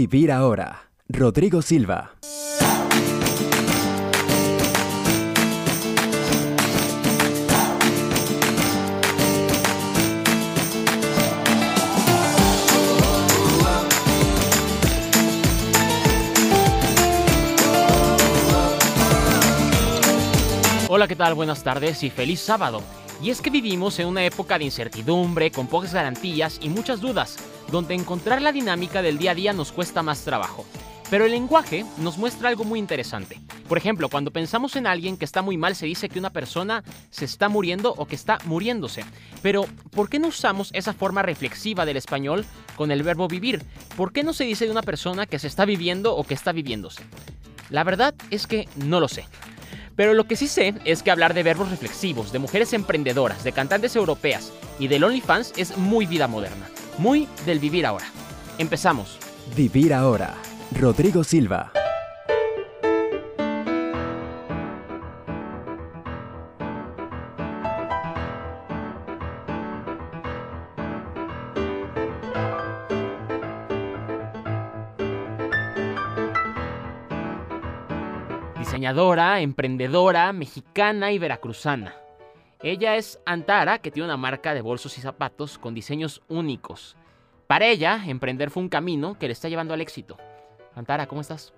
Vivir ahora. Rodrigo Silva. Hola, ¿qué tal? Buenas tardes y feliz sábado. Y es que vivimos en una época de incertidumbre, con pocas garantías y muchas dudas, donde encontrar la dinámica del día a día nos cuesta más trabajo. Pero el lenguaje nos muestra algo muy interesante. Por ejemplo, cuando pensamos en alguien que está muy mal, se dice que una persona se está muriendo o que está muriéndose. Pero, ¿por qué no usamos esa forma reflexiva del español con el verbo vivir? ¿Por qué no se dice de una persona que se está viviendo o que está viviéndose? La verdad es que no lo sé. Pero lo que sí sé es que hablar de verbos reflexivos, de mujeres emprendedoras, de cantantes europeas y del OnlyFans es muy vida moderna, muy del vivir ahora. Empezamos. Vivir ahora. Rodrigo Silva. Diseñadora, emprendedora, mexicana y veracruzana. Ella es Antara, que tiene una marca de bolsos y zapatos con diseños únicos. Para ella, emprender fue un camino que le está llevando al éxito. Antara, ¿cómo estás?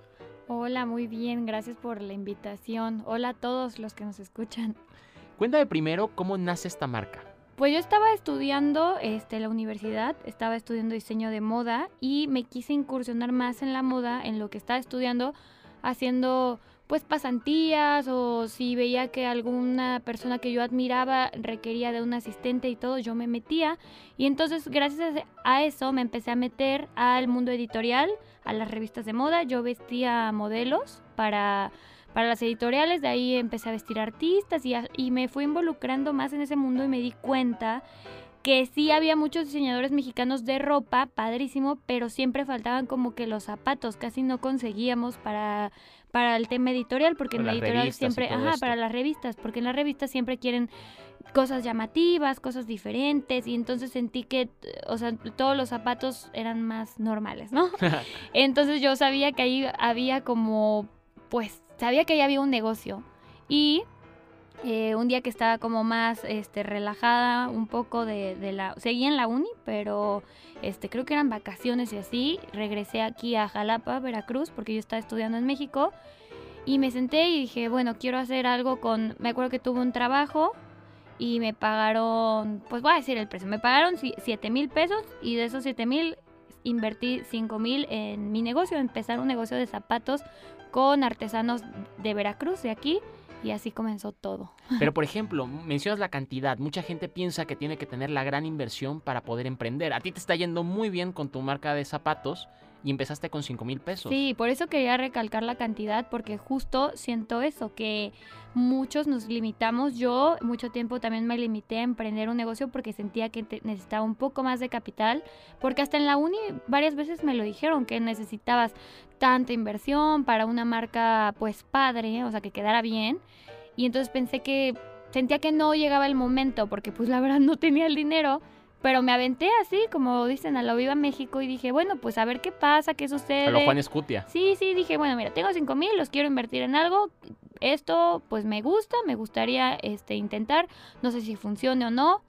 Hola, muy bien, gracias por la invitación. Hola a todos los que nos escuchan. Cuéntame primero cómo nace esta marca. Pues yo estaba estudiando este, la universidad, estaba estudiando diseño de moda y me quise incursionar más en la moda, en lo que estaba estudiando, haciendo pues pasantías o si veía que alguna persona que yo admiraba requería de un asistente y todo, yo me metía. Y entonces gracias a eso me empecé a meter al mundo editorial, a las revistas de moda. Yo vestía modelos para, para las editoriales, de ahí empecé a vestir artistas y, y me fui involucrando más en ese mundo y me di cuenta que sí había muchos diseñadores mexicanos de ropa, padrísimo, pero siempre faltaban como que los zapatos, casi no conseguíamos para para el tema editorial, porque en la editorial siempre, ajá, para las revistas, porque en las revistas siempre quieren cosas llamativas, cosas diferentes, y entonces sentí que, o sea, todos los zapatos eran más normales, ¿no? entonces yo sabía que ahí había como, pues, sabía que ahí había un negocio. Y eh, un día que estaba como más este, relajada un poco de, la... Seguía en la uni, pero este, creo que eran vacaciones y así. Regresé aquí a Jalapa, Veracruz, porque yo estaba estudiando en México. Y me senté y dije, bueno, quiero hacer algo con... Me acuerdo que tuve un trabajo y me pagaron, pues voy a decir el precio, me pagaron 7 mil pesos y de esos 7 mil invertí 5 mil en mi negocio, empezar un negocio de zapatos con artesanos de Veracruz, de aquí y así comenzó todo. Pero por ejemplo, mencionas la cantidad. Mucha gente piensa que tiene que tener la gran inversión para poder emprender. A ti te está yendo muy bien con tu marca de zapatos y empezaste con 5 mil pesos. Sí, por eso quería recalcar la cantidad porque justo siento eso, que muchos nos limitamos. Yo mucho tiempo también me limité a emprender un negocio porque sentía que necesitaba un poco más de capital, porque hasta en la uni varias veces me lo dijeron, que necesitabas tanta inversión para una marca pues padre, o sea, que quedara bien. Y entonces pensé que sentía que no llegaba el momento porque pues la verdad no tenía el dinero. Pero me aventé así, como dicen, a la Viva México y dije, bueno, pues a ver qué pasa, qué sucede. A lo Juan Escutia. Sí, sí, dije, bueno, mira, tengo cinco mil, los quiero invertir en algo. Esto, pues me gusta, me gustaría este, intentar. No sé si funcione o no.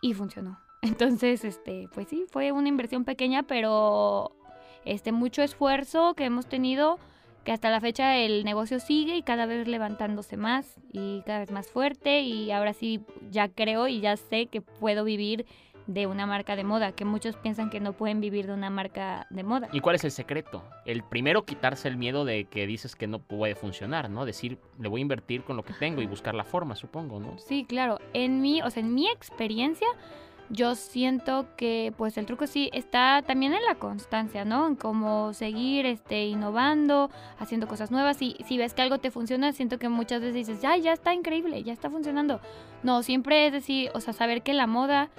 Y funcionó. Entonces, este, pues sí, fue una inversión pequeña, pero este, mucho esfuerzo que hemos tenido, que hasta la fecha el negocio sigue y cada vez levantándose más y cada vez más fuerte y ahora sí ya creo y ya sé que puedo vivir de una marca de moda, que muchos piensan que no pueden vivir de una marca de moda. ¿Y cuál es el secreto? El primero quitarse el miedo de que dices que no puede funcionar, ¿no? Decir, le voy a invertir con lo que tengo y buscar la forma, supongo, ¿no? Sí, claro. En mi, o sea, en mi experiencia, yo siento que pues el truco sí está también en la constancia, ¿no? En cómo seguir este, innovando, haciendo cosas nuevas. Y si ves que algo te funciona, siento que muchas veces dices, ya, ya está increíble, ya está funcionando. No, siempre es decir, o sea, saber que la moda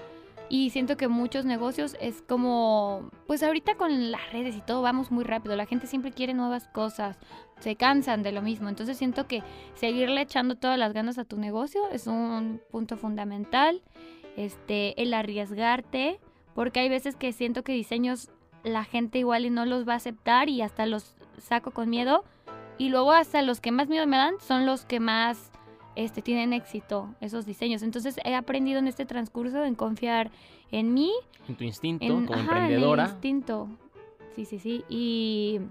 y siento que muchos negocios es como, pues ahorita con las redes y todo vamos muy rápido, la gente siempre quiere nuevas cosas, se cansan de lo mismo, entonces siento que seguirle echando todas las ganas a tu negocio es un punto fundamental este, el arriesgarte, porque hay veces que siento que diseños la gente igual y no los va a aceptar y hasta los saco con miedo. Y luego hasta los que más miedo me dan son los que más este, tienen éxito, esos diseños. Entonces he aprendido en este transcurso en confiar en mí. En tu instinto en, como ajá, emprendedora. En el instinto. Sí, sí, sí. Y,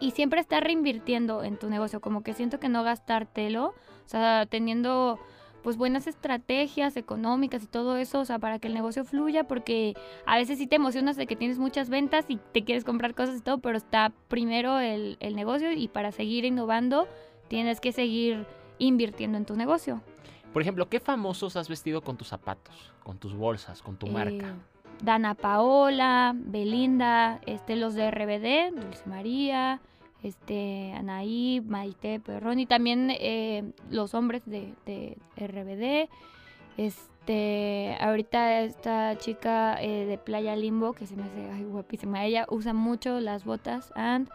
y siempre estar reinvirtiendo en tu negocio. Como que siento que no gastártelo. O sea, teniendo pues buenas estrategias económicas y todo eso, o sea, para que el negocio fluya, porque a veces sí te emocionas de que tienes muchas ventas y te quieres comprar cosas y todo, pero está primero el, el negocio y para seguir innovando tienes que seguir invirtiendo en tu negocio. Por ejemplo, ¿qué famosos has vestido con tus zapatos, con tus bolsas, con tu marca? Eh, Dana Paola, Belinda, este, los de RBD, Dulce María, este, Anaí, Maite, Perrón y también eh, los hombres de, de, RBD. Este, ahorita esta chica eh, de Playa Limbo, que se me hace ay, guapísima, ella usa mucho las botas and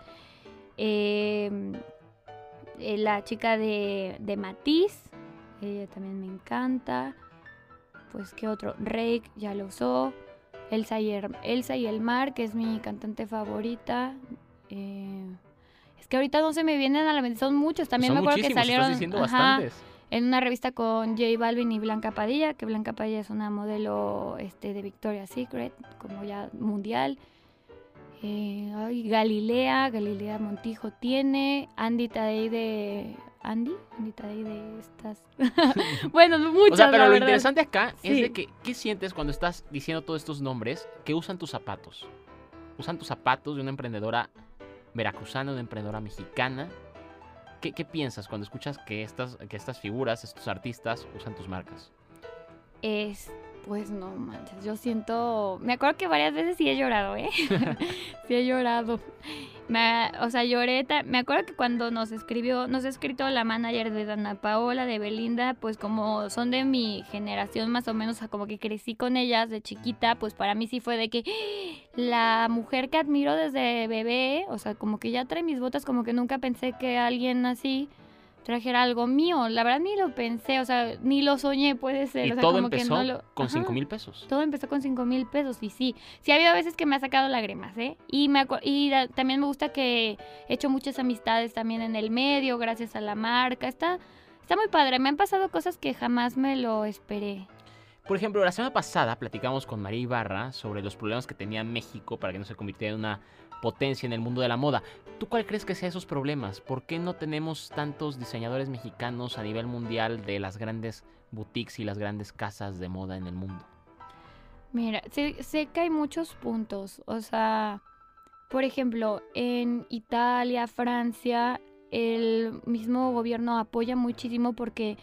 eh, la chica de, de Matiz, ella también me encanta. Pues, ¿qué otro? Rake ya lo usó. Elsa y, el, Elsa y el Mar, que es mi cantante favorita. Eh, es que ahorita no se me vienen a la mente, son muchos. También son me acuerdo que salieron ajá, en una revista con J Balvin y Blanca Padilla, que Blanca Padilla es una modelo este, de Victoria's Secret, como ya mundial. Eh, ay, Galilea, Galilea Montijo tiene, Andy Tadei de Andy, Andy Tadei de estas. bueno, muchas. O sea, pero la lo verdad. interesante acá Sí. es de que, ¿qué sientes cuando estás diciendo todos estos nombres que usan tus zapatos? Usan tus zapatos de una emprendedora veracruzana, una emprendedora mexicana. ¿Qué, qué piensas cuando escuchas que estas, que estas figuras, estos artistas, usan tus marcas? Es, pues no manches, yo siento, me acuerdo que varias veces sí he llorado, ¿eh? sí he llorado. Me, o sea, lloré, me acuerdo que cuando nos escribió, nos ha escrito la manager de Dana Paola, de Belinda, pues como son de mi generación más o menos, o sea, como que crecí con ellas de chiquita, pues para mí sí fue de que la mujer que admiro desde bebé, o sea, como que ya trae mis botas, como que nunca pensé que alguien así trajera algo mío. La verdad ni lo pensé, o sea, ni lo soñé, puede ser. Y o sea, todo como que empezó no lo- con Ajá. 5 mil pesos. Todo empezó con 5 mil pesos y sí, sí ha habido veces que me ha sacado lágrimas, ¿eh? Y, me acu- y da- también me gusta que he hecho muchas amistades también en el medio, gracias a la marca. Está, está muy padre, me han pasado cosas que jamás me lo esperé. Por ejemplo, la semana pasada platicamos con María Ibarra sobre los problemas que tenía México para que no se convirtiera en una potencia en el mundo de la moda. ¿Tú cuál crees que sea esos problemas? ¿Por qué no tenemos tantos diseñadores mexicanos a nivel mundial de las grandes boutiques y las grandes casas de moda en el mundo? Mira, sé, sé que hay muchos puntos, o sea, por ejemplo, en Italia, Francia, el mismo gobierno apoya muchísimo porque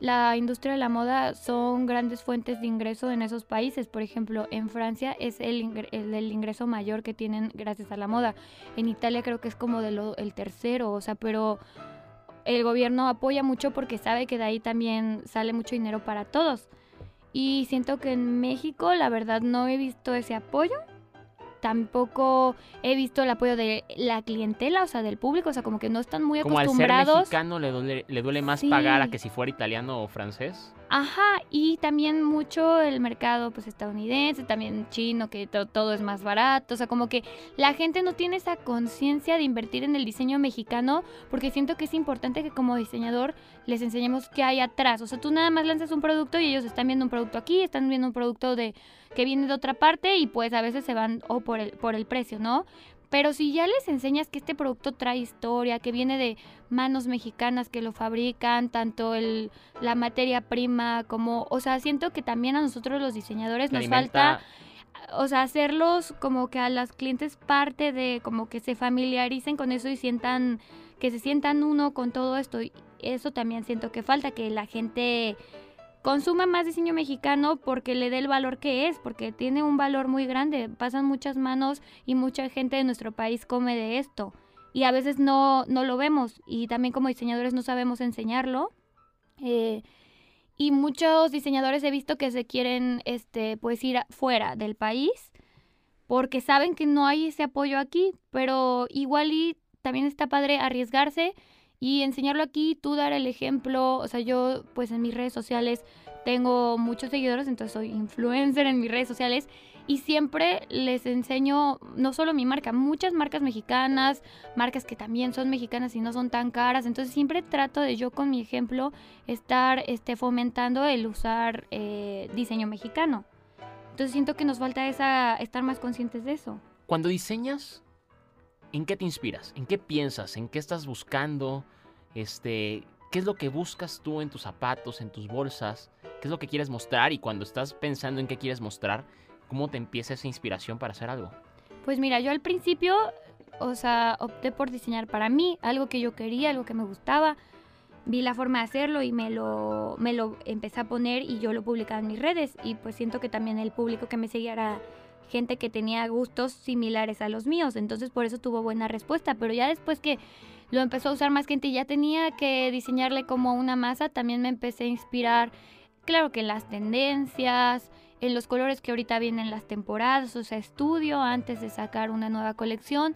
la industria de la moda son grandes fuentes de ingreso en esos países. Por ejemplo, en Francia es el, ingre- el, ingreso mayor que tienen gracias a la moda. En Italia creo que es como de lo, el tercero, o sea, pero el gobierno apoya mucho porque sabe que de ahí también sale mucho dinero para todos. Y siento que en México, la verdad, no he visto ese apoyo. Tampoco he visto el apoyo de la clientela, o sea, del público. O sea, como que no están muy Como al ser acostumbrados. mexicano le duele, le duele más Sí. pagar a que si fuera italiano o francés. Ajá, y también mucho el mercado pues estadounidense, también chino, que to- todo es más barato, o sea, como que la gente no tiene esa conciencia de invertir en el diseño mexicano, porque siento que es importante que como diseñador les enseñemos qué hay atrás, o sea, tú nada más lanzas un producto y ellos están viendo un producto aquí, están viendo un producto de que viene de otra parte y pues a veces se van o por el por el precio, ¿no? Pero si ya les enseñas que este producto trae historia, que viene de manos mexicanas que lo fabrican, tanto el, la materia prima como, o sea, siento que también a nosotros los diseñadores nos falta, o sea, hacerlos como que a las clientes parte de, como que se familiaricen con eso y sientan, que se sientan uno con todo esto. Y eso también siento que falta, que la gente consuma más diseño mexicano porque le dé el valor que es, porque tiene un valor muy grande. Pasan muchas manos y mucha gente de nuestro país come de esto. Y a veces no, no lo vemos. Y también como diseñadores no sabemos enseñarlo. Eh, y muchos diseñadores he visto que se quieren este, pues ir fuera del país porque saben que no hay ese apoyo aquí, pero igual y también está padre arriesgarse y enseñarlo aquí, tú dar el ejemplo, o sea, yo pues en mis redes sociales tengo muchos seguidores, entonces soy influencer en mis redes sociales y siempre les enseño no solo mi marca, muchas marcas mexicanas, marcas que también son mexicanas y no son tan caras, entonces siempre trato de yo con mi ejemplo estar este, fomentando el usar eh, diseño mexicano. Entonces siento que nos falta esa, estar más conscientes de eso. Cuando diseñas, ¿en qué te inspiras? ¿En qué piensas? ¿En qué estás buscando? Este, ¿Qué es lo que buscas tú en tus zapatos, en tus bolsas? ¿Qué es lo que quieres mostrar? Y cuando estás pensando en qué quieres mostrar, ¿cómo te empieza esa inspiración para hacer algo? Pues mira, yo al principio, o sea, opté por diseñar para mí, algo que yo quería, algo que me gustaba. Vi la forma de hacerlo y me lo, me lo empecé a poner y yo lo publicaba en mis redes. Y pues siento que también el público que me seguía era gente que tenía gustos similares a los míos. Entonces por eso tuvo buena respuesta. Pero ya después que lo empezó a usar más gente y ya tenía que diseñarle como una masa, también me empecé a inspirar, claro que en las tendencias, en los colores que ahorita vienen las temporadas, o sea, estudio antes de sacar una nueva colección.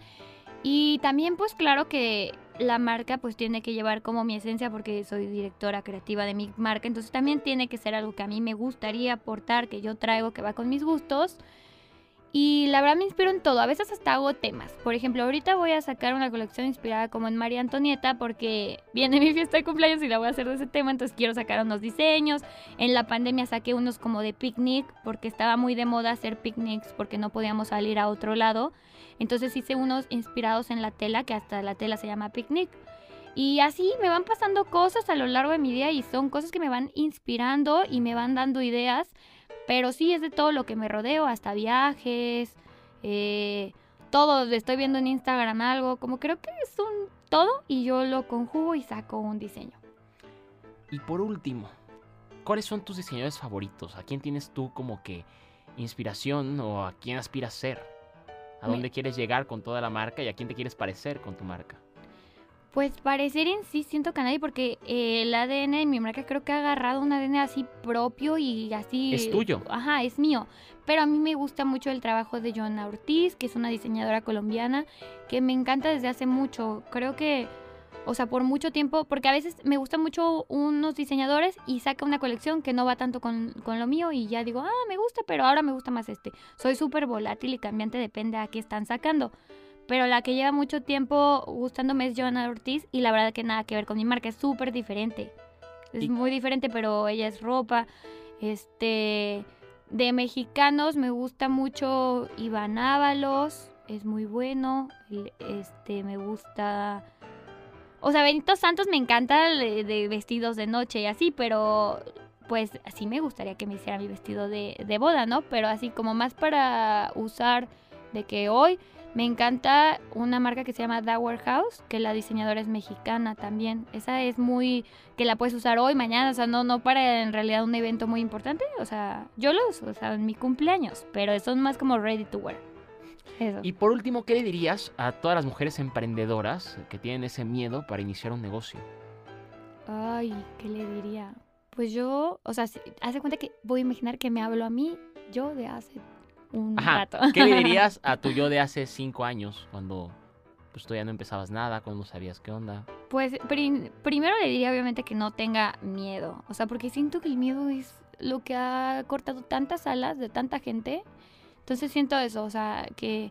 Y también pues claro que la marca pues tiene que llevar como mi esencia porque soy directora creativa de mi marca, entonces también tiene que ser algo que a mí me gustaría aportar, que yo traigo, que va con mis gustos. Y la verdad me inspiro en todo, a veces hasta hago temas. Por ejemplo, ahorita voy a sacar una colección inspirada como en María Antonieta porque viene mi fiesta de cumpleaños y la voy a hacer de ese tema, entonces quiero sacar unos diseños. En la pandemia saqué unos como de picnic porque estaba muy de moda hacer picnics porque no podíamos salir a otro lado. Entonces hice unos inspirados en la tela, que hasta la tela se llama picnic. Y así me van pasando cosas a lo largo de mi día y son cosas que me van inspirando y me van dando ideas pero sí es de todo lo que me rodeo, hasta viajes, eh, todo. Estoy viendo en Instagram algo, como creo que es un todo y yo lo conjugo y saco un diseño. Y por último, ¿cuáles son tus diseñadores favoritos? ¿A quién tienes tú como que inspiración o a quién aspiras ser? ¿A dónde quieres llegar con toda la marca y a quién te quieres parecer con tu marca? Pues parecer en sí siento que nadie, porque eh, el ADN de mi marca creo que ha agarrado un ADN así propio y así... Es tuyo. Ajá, es mío. Pero a mí me gusta mucho el trabajo de Joana Ortiz, que es una diseñadora colombiana, que me encanta desde hace mucho. Creo que, o sea, por mucho tiempo, porque a veces me gustan mucho unos diseñadores y saca una colección que no va tanto con, con lo mío y ya digo, ah, me gusta, pero ahora me gusta más este. Soy súper volátil y cambiante, depende a qué están sacando pero la que lleva mucho tiempo gustándome es Joana Ortiz y la verdad que nada que ver con mi marca, es súper diferente. Es muy diferente, pero ella es ropa. Este, de mexicanos me gusta mucho Iván Ábalos, es muy bueno. Este, me gusta... O sea, Benito Santos me encanta de, vestidos de noche y así, pero pues así me gustaría que me hiciera mi vestido de, de boda, ¿no? Pero así como más para usar de que hoy me encanta una marca que se llama Dower House, que la diseñadora es mexicana también. Esa es muy que la puedes usar hoy, mañana, o sea, no no para en realidad un evento muy importante, o sea, yo lo uso, o sea, en mi cumpleaños, pero son más como ready to wear. Eso. Y por último, ¿qué le dirías a todas las mujeres emprendedoras que tienen ese miedo para iniciar un negocio? Ay, ¿qué le diría? Pues yo, o sea, hace cuenta que voy a imaginar que me hablo a mí yo de hace un rato. ¿Qué le dirías a tu yo de hace cinco años cuando pues todavía no empezabas nada, cuando sabías qué onda? Pues primero le diría obviamente que no tenga miedo, o sea, porque siento que el miedo es lo que ha cortado tantas alas de tanta gente. Entonces siento eso, o sea, que,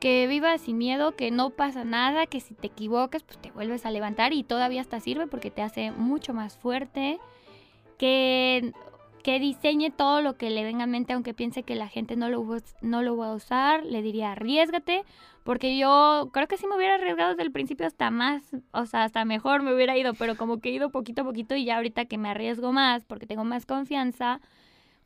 que vivas sin miedo, que no pasa nada, que si te equivocas, pues te vuelves a levantar y todavía hasta sirve porque te hace mucho más fuerte. Que que diseñe todo lo que le venga a mente, aunque piense que la gente no lo, no lo va a usar, le diría arriesgate, porque yo creo que si me hubiera arriesgado desde el principio hasta más, o sea, hasta mejor me hubiera ido, pero como que he ido poquito a poquito y ya ahorita que me arriesgo más, porque tengo más confianza,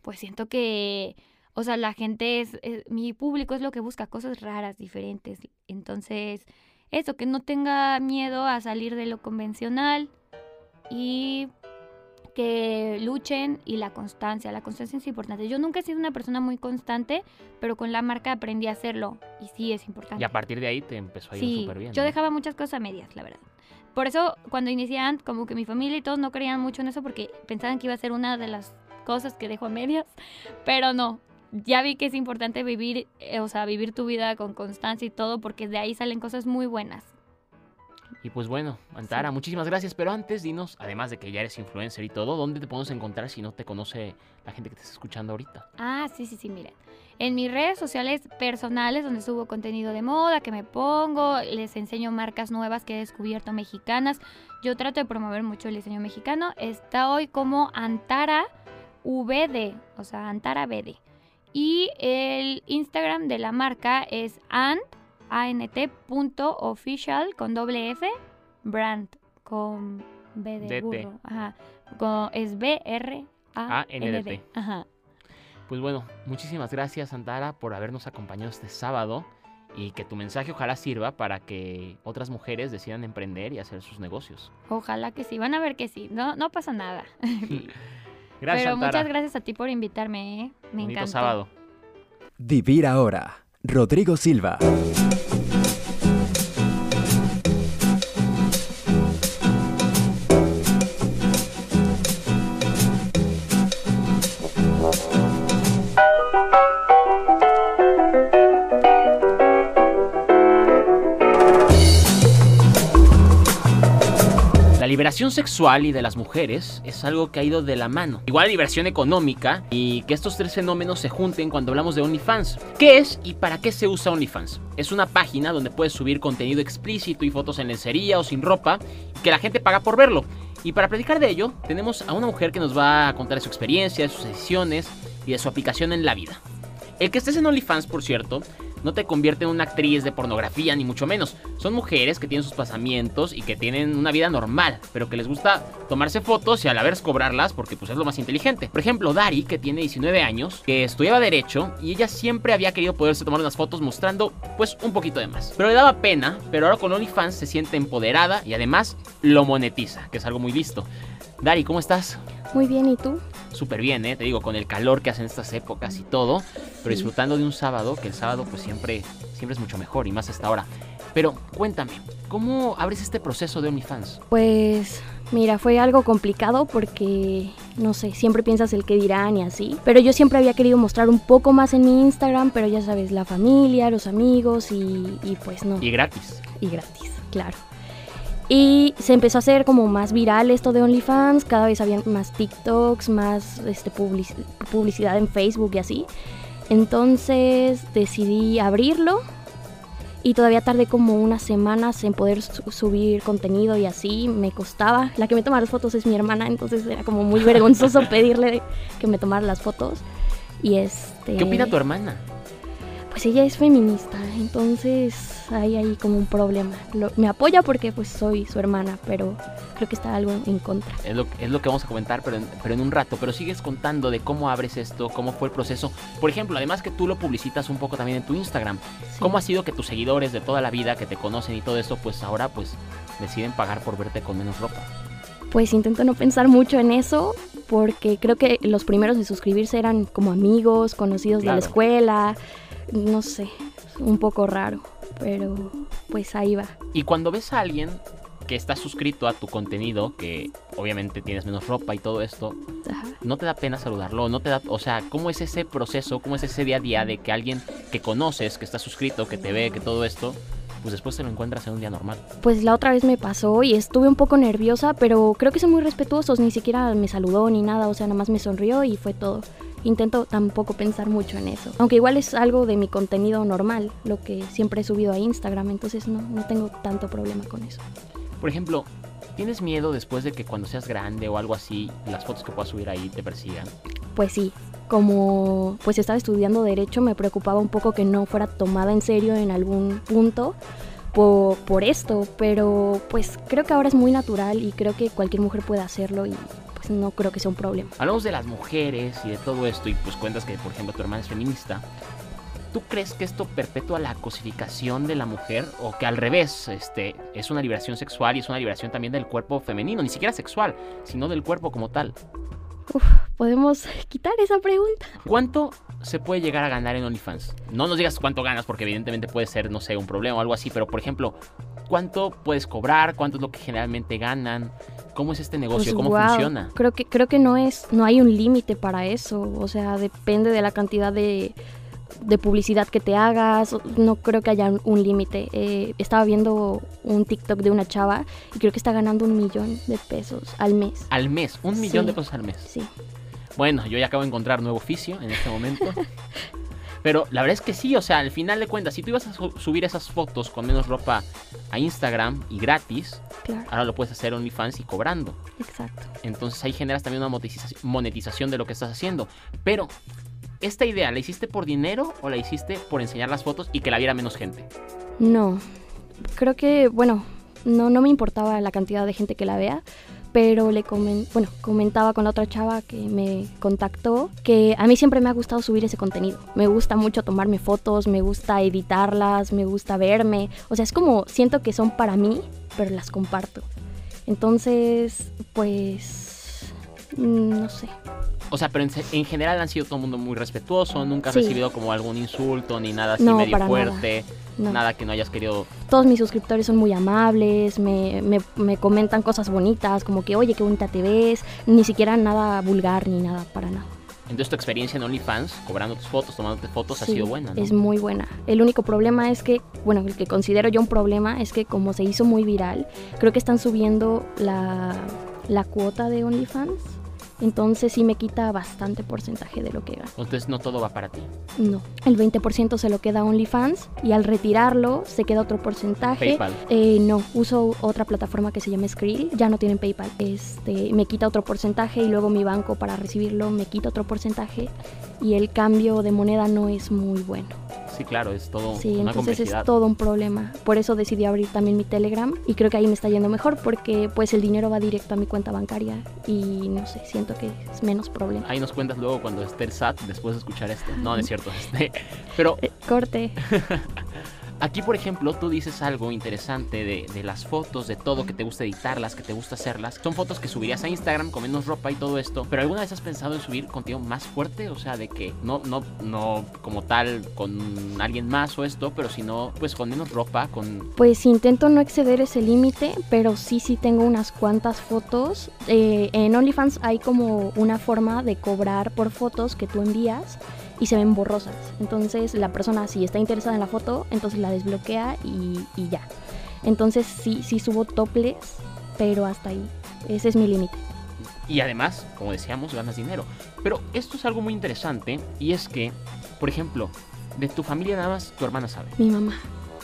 pues siento que, o sea, la gente es, mi público es lo que busca cosas raras, diferentes, entonces, eso, que no tenga miedo a salir de lo convencional y que luchen y la constancia. La constancia es importante. Yo nunca he sido una persona muy constante, pero con la marca aprendí a hacerlo y sí es importante. Y a partir de ahí te empezó a ir súper bien. Yo dejaba muchas cosas a medias, la verdad. Por eso cuando iniciaban, como que mi familia y todos no creían mucho en eso porque pensaban que iba a ser una de las cosas que dejo a medias, pero no. Ya vi que es importante vivir, eh, o sea, vivir tu vida con constancia y todo porque de ahí salen cosas muy buenas. Y pues bueno, Antara, muchísimas gracias. Pero antes, dinos, además de que ya eres influencer y todo, ¿dónde te podemos encontrar si no te conoce la gente que te está escuchando ahorita? Ah, sí, sí, sí, miren. En mis redes sociales personales, donde subo contenido de moda, que me pongo, les enseño marcas nuevas que he descubierto mexicanas. Yo trato de promover mucho el diseño mexicano. Está hoy como Antara VD, o sea, Antara VD. Y el Instagram de la marca es ant ant.official con doble F, brand con B de DT. burro. Ajá. Con- es B R A N D. Ajá. Pues bueno, muchísimas gracias, Antara, por habernos acompañado este sábado y que tu mensaje ojalá sirva para que otras mujeres decidan emprender y hacer sus negocios. Ojalá que sí. Van a ver que sí. No, no pasa nada. Gracias, Pero Antara. muchas gracias a ti por invitarme, ¿eh? Me encantó. sábado. Vivir ahora. Rodrigo Silva. Liberación sexual y de las mujeres es algo que ha ido de la mano. Igual la liberación económica y que estos tres fenómenos se junten cuando hablamos de OnlyFans. ¿Qué es y para qué se usa OnlyFans? Es una página donde puedes subir contenido explícito y fotos en lencería o sin ropa que la gente paga por verlo. Y para platicar de ello, tenemos a una mujer que nos va a contar de su experiencia, de sus decisiones y de su aplicación en la vida. El que estés en OnlyFans, por cierto, no te convierte en una actriz de pornografía, ni mucho menos. Son mujeres que tienen sus pasamientos y que tienen una vida normal, pero que les gusta tomarse fotos y a la vez cobrarlas porque pues es lo más inteligente. Por ejemplo, Dari, que tiene 19 años, que estudiaba Derecho y ella siempre había querido poderse tomar unas fotos mostrando pues un poquito de más. Pero le daba pena, pero ahora con OnlyFans se siente empoderada y además lo monetiza, que es algo muy visto. Dari, ¿cómo estás? Muy bien, ¿y tú? Súper bien, ¿eh? Te digo, con el calor que hacen estas épocas y todo, pero disfrutando de un sábado, que el sábado pues siempre, siempre es mucho mejor y más hasta ahora. Pero cuéntame, ¿cómo abres este proceso de OnlyFans? Pues mira, fue algo complicado porque, no sé, siempre piensas el que dirán y así. Pero yo siempre había querido mostrar un poco más en mi Instagram, pero ya sabes, la familia, los amigos y, y pues no. Y gratis. y gratis, claro. Y se empezó a hacer como más viral esto de OnlyFans, cada vez había más TikToks, más este, publici- publicidad en Facebook y así. Entonces decidí abrirlo y todavía tardé como unas semanas en poder su- subir contenido y así me costaba. La que me toma las fotos es mi hermana, entonces era como muy vergonzoso pedirle que me tomara las fotos. Y este ¿Qué opina tu hermana? Pues ella es feminista, entonces hay ahí como un problema. Lo- me apoya porque pues soy su hermana, pero creo que está algo en contra. Es lo, es lo que vamos a comentar, pero en, pero en un rato. Pero sigues contando de cómo abres esto, cómo fue el proceso. Por ejemplo, además que tú lo publicitas un poco también en tu Instagram. Sí. ¿Cómo ha sido que tus seguidores de toda la vida, que te conocen y todo esto, pues ahora pues deciden pagar por verte con menos ropa? Pues intento no pensar mucho en eso porque creo que los primeros de suscribirse eran como amigos, conocidos de Claro. la escuela, no sé, un poco raro, pero pues ahí va. Y cuando ves a alguien que está suscrito a tu contenido, que obviamente tienes menos ropa y todo esto, Ajá. no te da pena saludarlo, no te da, o sea, ¿cómo es ese proceso, cómo es ese día a día de que alguien que conoces, que está suscrito, que te ve, que todo esto, pues después te lo encuentras en un día normal? Pues la otra vez me pasó y estuve un poco nerviosa, pero creo que son muy respetuosos, ni siquiera me saludó ni nada, o sea, nada más me sonrió y fue todo. Intento tampoco pensar mucho en eso, aunque igual es algo de mi contenido normal, lo que siempre he subido a Instagram, entonces no, no tengo tanto problema con eso. Por ejemplo, ¿tienes miedo después de que cuando seas grande o algo así, las fotos que puedas subir ahí te persigan? Pues sí, como pues estaba estudiando derecho, me preocupaba un poco que no fuera tomada en serio en algún punto por, por esto, pero pues creo que ahora es muy natural y creo que cualquier mujer puede hacerlo y no creo que sea un problema. Hablamos de las mujeres y de todo esto y pues cuentas que, por ejemplo, tu hermana es feminista. ¿Tú crees que esto perpetúa la cosificación de la mujer o que al revés, este, es una liberación sexual y es una liberación también del cuerpo femenino, ni siquiera sexual, sino del cuerpo como tal? ¿Podemos quitar esa pregunta? ¿Cuánto se puede llegar a ganar en OnlyFans? No nos digas cuánto ganas porque evidentemente puede ser, no sé, un problema o algo así, pero por ejemplo, ¿cuánto puedes cobrar? ¿Cuánto es lo que generalmente ganan? ¿Cómo es este negocio? Pues, ¿Cómo funciona? Creo que, creo que no es, no hay un límite para eso. O sea, depende de la cantidad de, de publicidad que te hagas, no creo que haya un, un límite. Eh, estaba viendo un TikTok de una chava y creo que está ganando un millón de pesos al mes. Al mes, un millón Sí. de pesos al mes. Sí, Bueno, yo ya acabo de encontrar nuevo oficio en este momento. Pero la verdad es que sí, o sea, al final de cuentas, si tú ibas a su- subir esas fotos con menos ropa a Instagram y gratis, claro, ahora lo puedes hacer OnlyFans y cobrando. exacto. Entonces ahí generas también una monetiza- monetización de lo que estás haciendo. Pero, ¿esta idea la hiciste por dinero o la hiciste por enseñar las fotos y que la viera menos gente? No, creo que, bueno, no, no me importaba la cantidad de gente que la vea, pero le comen, bueno, comentaba con la otra chava que me contactó que a mí siempre me ha gustado subir ese contenido. Me gusta mucho tomarme fotos, me gusta editarlas, me gusta verme. O sea, es como siento que son para mí, pero las comparto. Entonces, pues, mm, no sé. O sea, pero en, en general han sido todo el mundo muy respetuoso, nunca has Sí. recibido como algún insulto ni nada así No, medio nada. fuerte, No. nada que no hayas querido Todos mis suscriptores son muy amables, me, me- me comentan cosas bonitas, como que, oye, qué bonita te ves, ni siquiera nada vulgar ni nada, para nada. Entonces tu experiencia en OnlyFans, cobrando tus fotos, tomándote fotos, ha sido buena, ¿no? Es muy buena. El único problema es que, bueno, el que considero yo un problema es que como se hizo muy viral, creo que están subiendo la, la cuota de OnlyFans. Entonces sí me quita bastante porcentaje de lo que gano. Entonces no todo va para ti. No, el 20% se lo queda OnlyFans y al retirarlo se queda otro porcentaje. PayPal. Eh, no, uso otra plataforma que se llama Skrill, ya no tienen PayPal. Este, me quita otro porcentaje y luego mi banco para recibirlo me quita otro porcentaje y el cambio de moneda no es muy bueno. Sí, claro, es todo Sí, una entonces es todo un problema. Por eso decidí abrir también mi Telegram y creo que ahí me está yendo mejor porque pues el dinero va directo a mi cuenta bancaria y no sé, siento que es menos problema. Ahí nos cuentas luego cuando esté el SAT después de escuchar esto. No, no es cierto. Este, pero Eh, corte. aquí, por ejemplo, tú dices algo interesante de, las fotos, de todo, que te gusta editarlas, que te gusta hacerlas. Son fotos que subirías a Instagram con menos ropa y todo esto. Pero ¿alguna vez has pensado en subir contenido más fuerte? O sea, de que no, no, no como tal con alguien más o esto, pero sino pues con menos ropa, con... Pues intento no exceder ese límite, pero sí, sí tengo unas cuantas fotos. Eh, en OnlyFans hay como una forma de cobrar por fotos que tú envías y se ven borrosas. Entonces la persona si está interesada en la foto, entonces la desbloquea y, y ya. Entonces sí, sí subo toples, pero hasta ahí. Ese es mi límite. Y además, como decíamos, ganas dinero. Pero esto es algo muy interesante y es que, por ejemplo, de tu familia nada más tu hermana sabe. Mi mamá.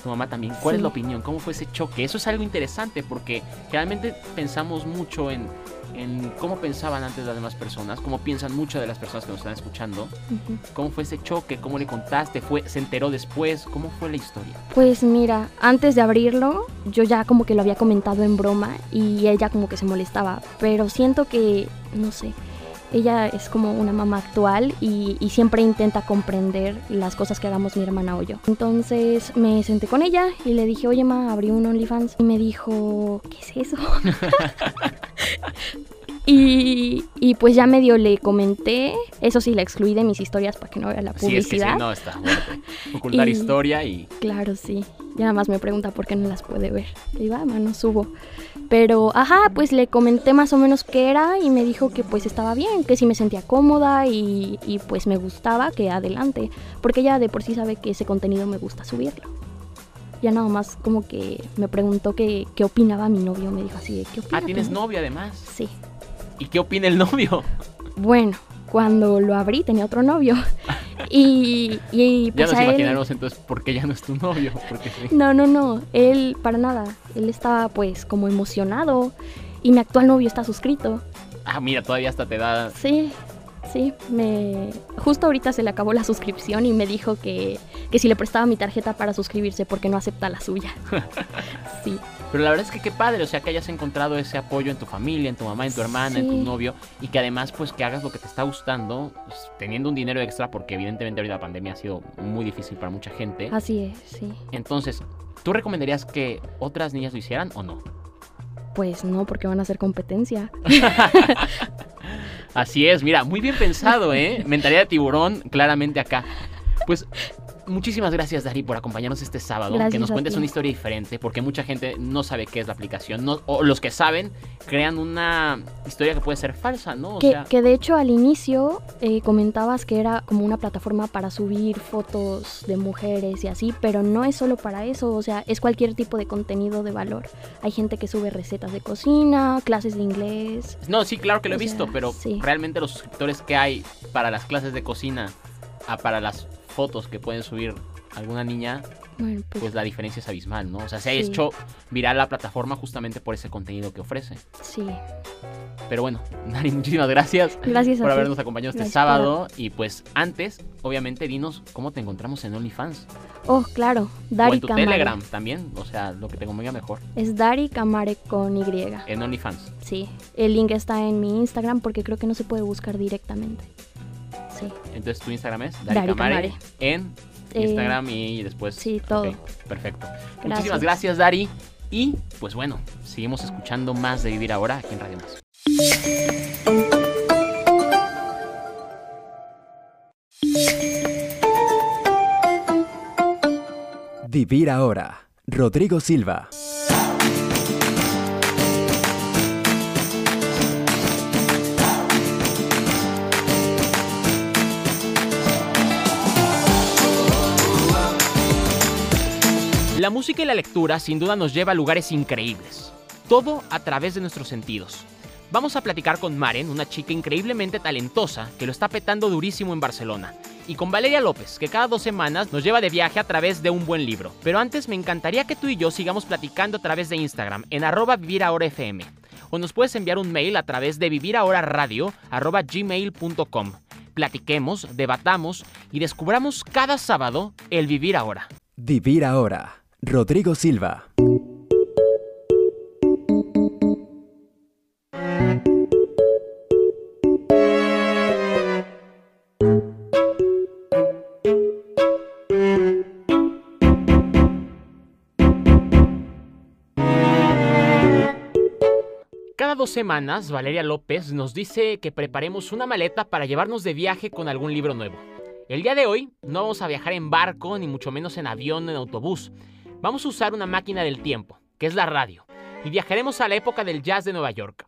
Tu mamá también. ¿Cuál es la opinión? ¿Cómo fue ese choque? Eso es algo interesante porque generalmente pensamos mucho en, en cómo pensaban antes las demás personas, cómo piensan muchas de las personas que nos están escuchando. ¿Cómo fue ese choque? ¿Cómo le contaste? ¿Fue, ¿Se enteró después? ¿Cómo fue la historia? Pues mira, antes de abrirlo, yo ya como que lo había comentado en broma y ella como que se molestaba, pero siento que, no sé, ella es como una mamá actual y, y siempre intenta comprender las cosas que hagamos mi hermana o yo. Entonces me senté con ella y le dije, oye ma, abrí un OnlyFans y me dijo, ¿qué es eso? y, y pues ya medio le comenté, eso sí, la excluí de mis historias para que no vea la Sí, es que publicidad. sí, no, está. Ocultar Y- historia y... Claro, sí. Ya nada más me pregunta por qué no las puede ver. Le digo, ah, ma, no subo. Pero, ajá, pues le comenté más o menos qué era y me dijo que pues estaba bien, que sí me sentía cómoda y, y, pues me gustaba, que adelante. Porque ella de por sí sabe que ese contenido me gusta subirlo. Ya nada más como que me preguntó qué, qué opinaba mi novio. Me dijo así de, ¿qué opina Ah, tienes novio además. Sí. ¿Y qué opina el novio? Bueno, cuando lo abrí tenía otro novio. Y, y ya pues nos a él... imaginaremos entonces por qué ya no es tu novio. Porque sí. No, no, no, él para nada. Él estaba pues como emocionado y mi actual novio está suscrito. Ah, mira, todavía hasta te da... Sí, sí, me... Justo ahorita se le acabó la suscripción y me dijo que, que si le prestaba mi tarjeta para suscribirse porque no acepta la suya. Sí, Pero la verdad es que qué padre, o sea, que hayas encontrado ese apoyo en tu familia, en tu mamá, en tu hermana, en tu novio, y que además, pues, que hagas lo que te está gustando, pues, teniendo un dinero extra, porque evidentemente ahorita la pandemia ha sido muy difícil para mucha gente. así es, sí. Entonces, ¿tú recomendarías que otras niñas lo hicieran o no? Pues no, porque van a hacer competencia. Así es, mira, muy bien pensado, ¿eh? Mentalidad de tiburón, claramente acá. Pues muchísimas gracias, Dari, por acompañarnos este sábado. Gracias que nos cuentes una historia diferente, porque mucha gente no sabe qué es la aplicación. No, o los que saben, crean una historia que puede ser falsa, ¿no? O Que, sea, que de hecho al inicio eh, comentabas que era como una plataforma para subir fotos de mujeres y así, pero no es solo para eso, o sea, es cualquier tipo de contenido de valor. Hay gente que sube recetas de cocina, clases de inglés. No, sí, claro que lo he O sea, visto, pero sí. realmente los suscriptores que hay para las clases de cocina a para las fotos que pueden subir alguna niña, Bueno, pues, pues la diferencia es abismal, ¿no? O sea, se ha Sí. hecho viral la plataforma justamente por ese contenido que ofrece. sí. Pero bueno, Dari, muchísimas gracias Gracias por habernos acompañado este Gracias sábado. Y pues antes, obviamente, dinos cómo te encontramos en OnlyFans. Oh, claro, o Dari en tu Camare. Telegram también, o sea, lo que te convenga mejor. Es Dari Camare con Y. En OnlyFans. Sí, el link está en mi Instagram porque creo que no se puede buscar directamente. Sí, Entonces tu Instagram es Dari, Dari Camare, Camare. en Eh, Instagram y después. sí, todo. Perfecto. Gracias. Muchísimas gracias, Dari. Y pues bueno, seguimos escuchando más de Vivir Ahora aquí en Radio Más. Vivir ahora. Rodrigo Silva. La música y la lectura sin duda nos lleva a lugares increíbles. Todo a través de nuestros sentidos. Vamos a platicar con Maren, una chica increíblemente talentosa que lo está petando durísimo en Barcelona. Y con Valeria López, que cada dos semanas nos lleva de viaje a través de un buen libro. Pero antes me encantaría que tú y yo sigamos platicando a través de Instagram en arroba vivir ahora FM. O nos puedes enviar un mail a través de vivirahoraradio arroba gmail.com. Platiquemos, debatamos y descubramos cada sábado el vivir ahora. Vivir ahora. Rodrigo Silva. Cada dos semanas, Valeria López nos dice que preparemos una maleta para llevarnos de viaje con algún libro nuevo. El día de hoy no vamos a viajar en barco, ni mucho menos en avión o en autobús. Vamos a usar una máquina del tiempo, que es la radio, y viajaremos a la época del jazz de Nueva York.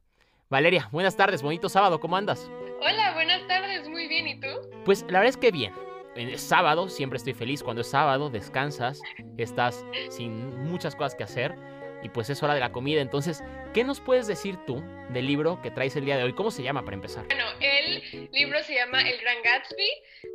Valeria, buenas tardes, bonito sábado, ¿cómo andas? Hola, buenas tardes, muy bien, ¿y tú? Pues la verdad es que bien. Es sábado, siempre estoy feliz cuando es sábado, descansas, estás sin muchas cosas que hacer y pues es hora de la comida. Entonces, ¿qué nos puedes decir tú del libro que traes el día de hoy? ¿Cómo se llama para empezar? Bueno, el libro se llama El Gran Gatsby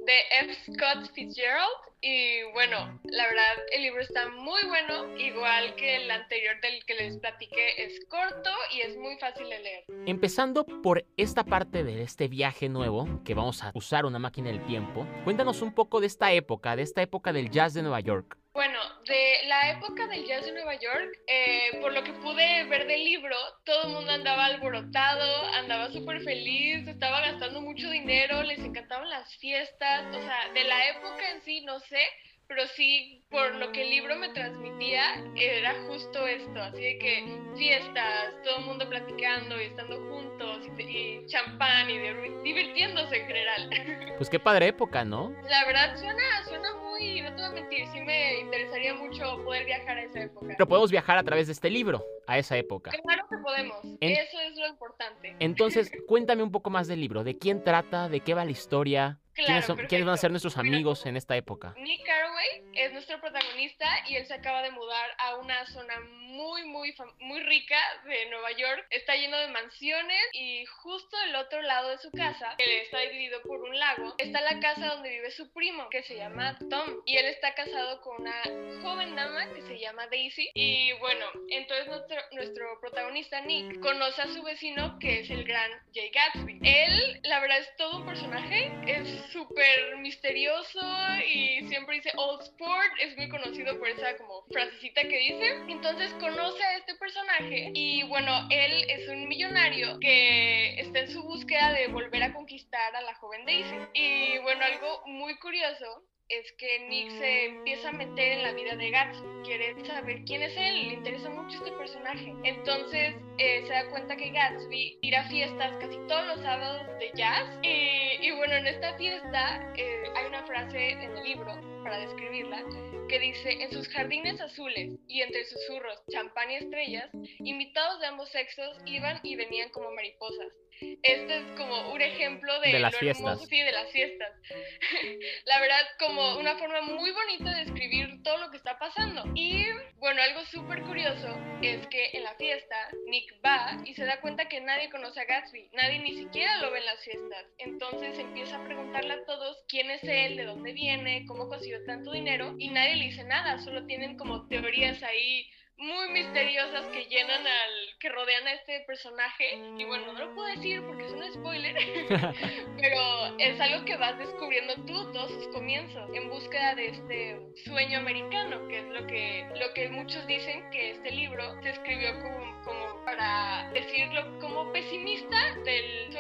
de F. Scott Fitzgerald y bueno, la verdad el libro está muy bueno, igual que el anterior del que les platiqué, es corto y es muy fácil de leer. Empezando por esta parte de este viaje nuevo, que vamos a usar una máquina del tiempo, cuéntanos un poco de esta época, de esta época del jazz de Nueva York. Bueno, de la época del jazz de Nueva York, eh, por lo que pude ver del libro, todo el mundo andaba alborotado, andaba súper feliz, estaba gastando mucho dinero, les encantaban las fiestas, o sea, de la época en sí no sé, pero sí, por lo que el libro me transmitía, era justo esto, así de que fiestas, todo el mundo platicando y estando juntos y, y champán y de- divirtiéndose en general. Pues qué padre época, ¿no? La verdad suena, suena muy, no te voy a mentir, sí me interesaría mucho poder viajar a esa época. Pero podemos viajar a través de este libro, a esa época. Claro que podemos, En- eso es lo importante. Entonces, cuéntame un poco más del libro, de quién trata, de qué va la historia, quiénes, son- Claro, quiénes van a ser nuestros Mira, amigos en esta época. Nick Carraway es nuestro protagonista y él se acaba de mudar a una zona muy, muy, muy rica de Nueva York. Está lleno de mansiones y justo del otro lado de su casa, que está dividido por un lago, está la casa donde vive su primo, que se llama Tom. Y él está casado con una joven dama que se llama Daisy. Y bueno, entonces nuestro, nuestro protagonista Nick conoce a su vecino, que es el gran Jay Gatsby. Él, la verdad, es todo un personaje, es súper misterioso y siempre dice old sport, es muy conocido por esa como frasecita que dice. Entonces conoce a este personaje y bueno, él es un millonario que está en su búsqueda de volver a conquistar a la joven Daisy. Y bueno, algo muy curioso es que Nick se empieza a meter en la vida de Gatsby, quiere saber quién es él, le interesa mucho este personaje. Entonces eh, se da cuenta que Gatsby irá a fiestas casi todos los sábados de jazz. Y, bueno, en esta fiesta eh, hay una frase en el libro para describirla que dice, en sus jardines azules y entre susurros, champán y estrellas, invitados de ambos sexos iban y venían como mariposas. Este es como un ejemplo de, las lo fiestas. hermoso sí, de las fiestas. La verdad, como una forma muy bonita de describir todo lo que está pasando. Y bueno, algo súper curioso es que en la fiesta Nick va y se da cuenta que nadie conoce a Gatsby, nadie ni siquiera lo ve en las fiestas. Entonces empieza a preguntarle a todos quién es él, de dónde viene, cómo consiguió tanto dinero y nadie le dice nada, solo tienen como teorías ahí muy misteriosas que llenan al que rodean a este personaje. Y bueno no lo puedo decir porque es un spoiler pero es algo que vas descubriendo tú todos sus comienzos en búsqueda de este sueño americano que es lo que lo que muchos dicen que este libro se escribió como, como para decirlo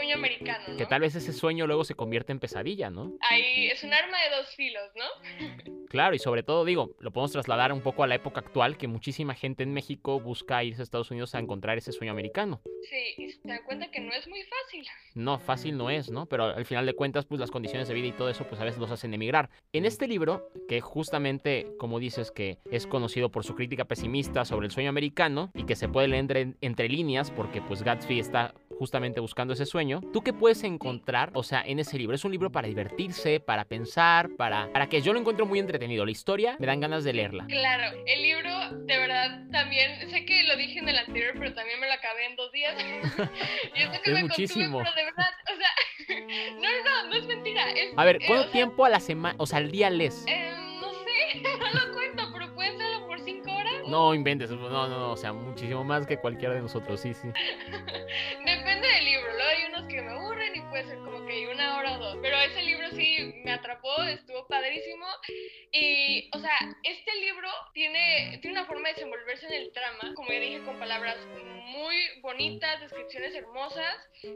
sueño americano ¿no? Que tal vez ese sueño luego se convierte en pesadilla, ¿no? ahí es un arma de dos filos no Claro, y sobre todo, digo, lo podemos trasladar un poco a la época actual, que muchísima gente en México busca irse a Estados Unidos a encontrar ese sueño americano. sí y se dan cuenta que no es muy fácil No, fácil no es, ¿no? Pero al final de cuentas, pues las condiciones de vida y todo eso, pues a veces los hacen emigrar. En este libro, que justamente, como dices, que es conocido por su crítica pesimista sobre el sueño americano y que se puede leer entre, entre líneas, porque pues Gatsby está justamente buscando ese sueño, ¿tú qué puedes encontrar, o sea, en ese libro? ¿Es un libro para divertirse, para pensar, para, para que yo lo encuentro muy entretenido? La historia me dan ganas de leerla. Claro, el libro de verdad también, sé que lo dije en el anterior, pero también me lo acabé en dos días. y eso que Es me muchísimo. contuve, pero de verdad, o sea, no, no, no, es mentira. Es, A ver, eh, ¿cuánto o sea, tiempo a la semana, o sea, al día lees? eh, no sé, no lo cuento, No inventes, no, no, no, o sea, muchísimo más que cualquiera de nosotros, sí, sí. Depende del libro, luego hay unos que me aburren y puede ser como que una hora o dos. Pero ese libro sí me atrapó, estuvo padrísimo. Y, o sea, este libro tiene, tiene una forma de desenvolverse en el trama, como ya dije, con palabras muy bonitas, descripciones hermosas,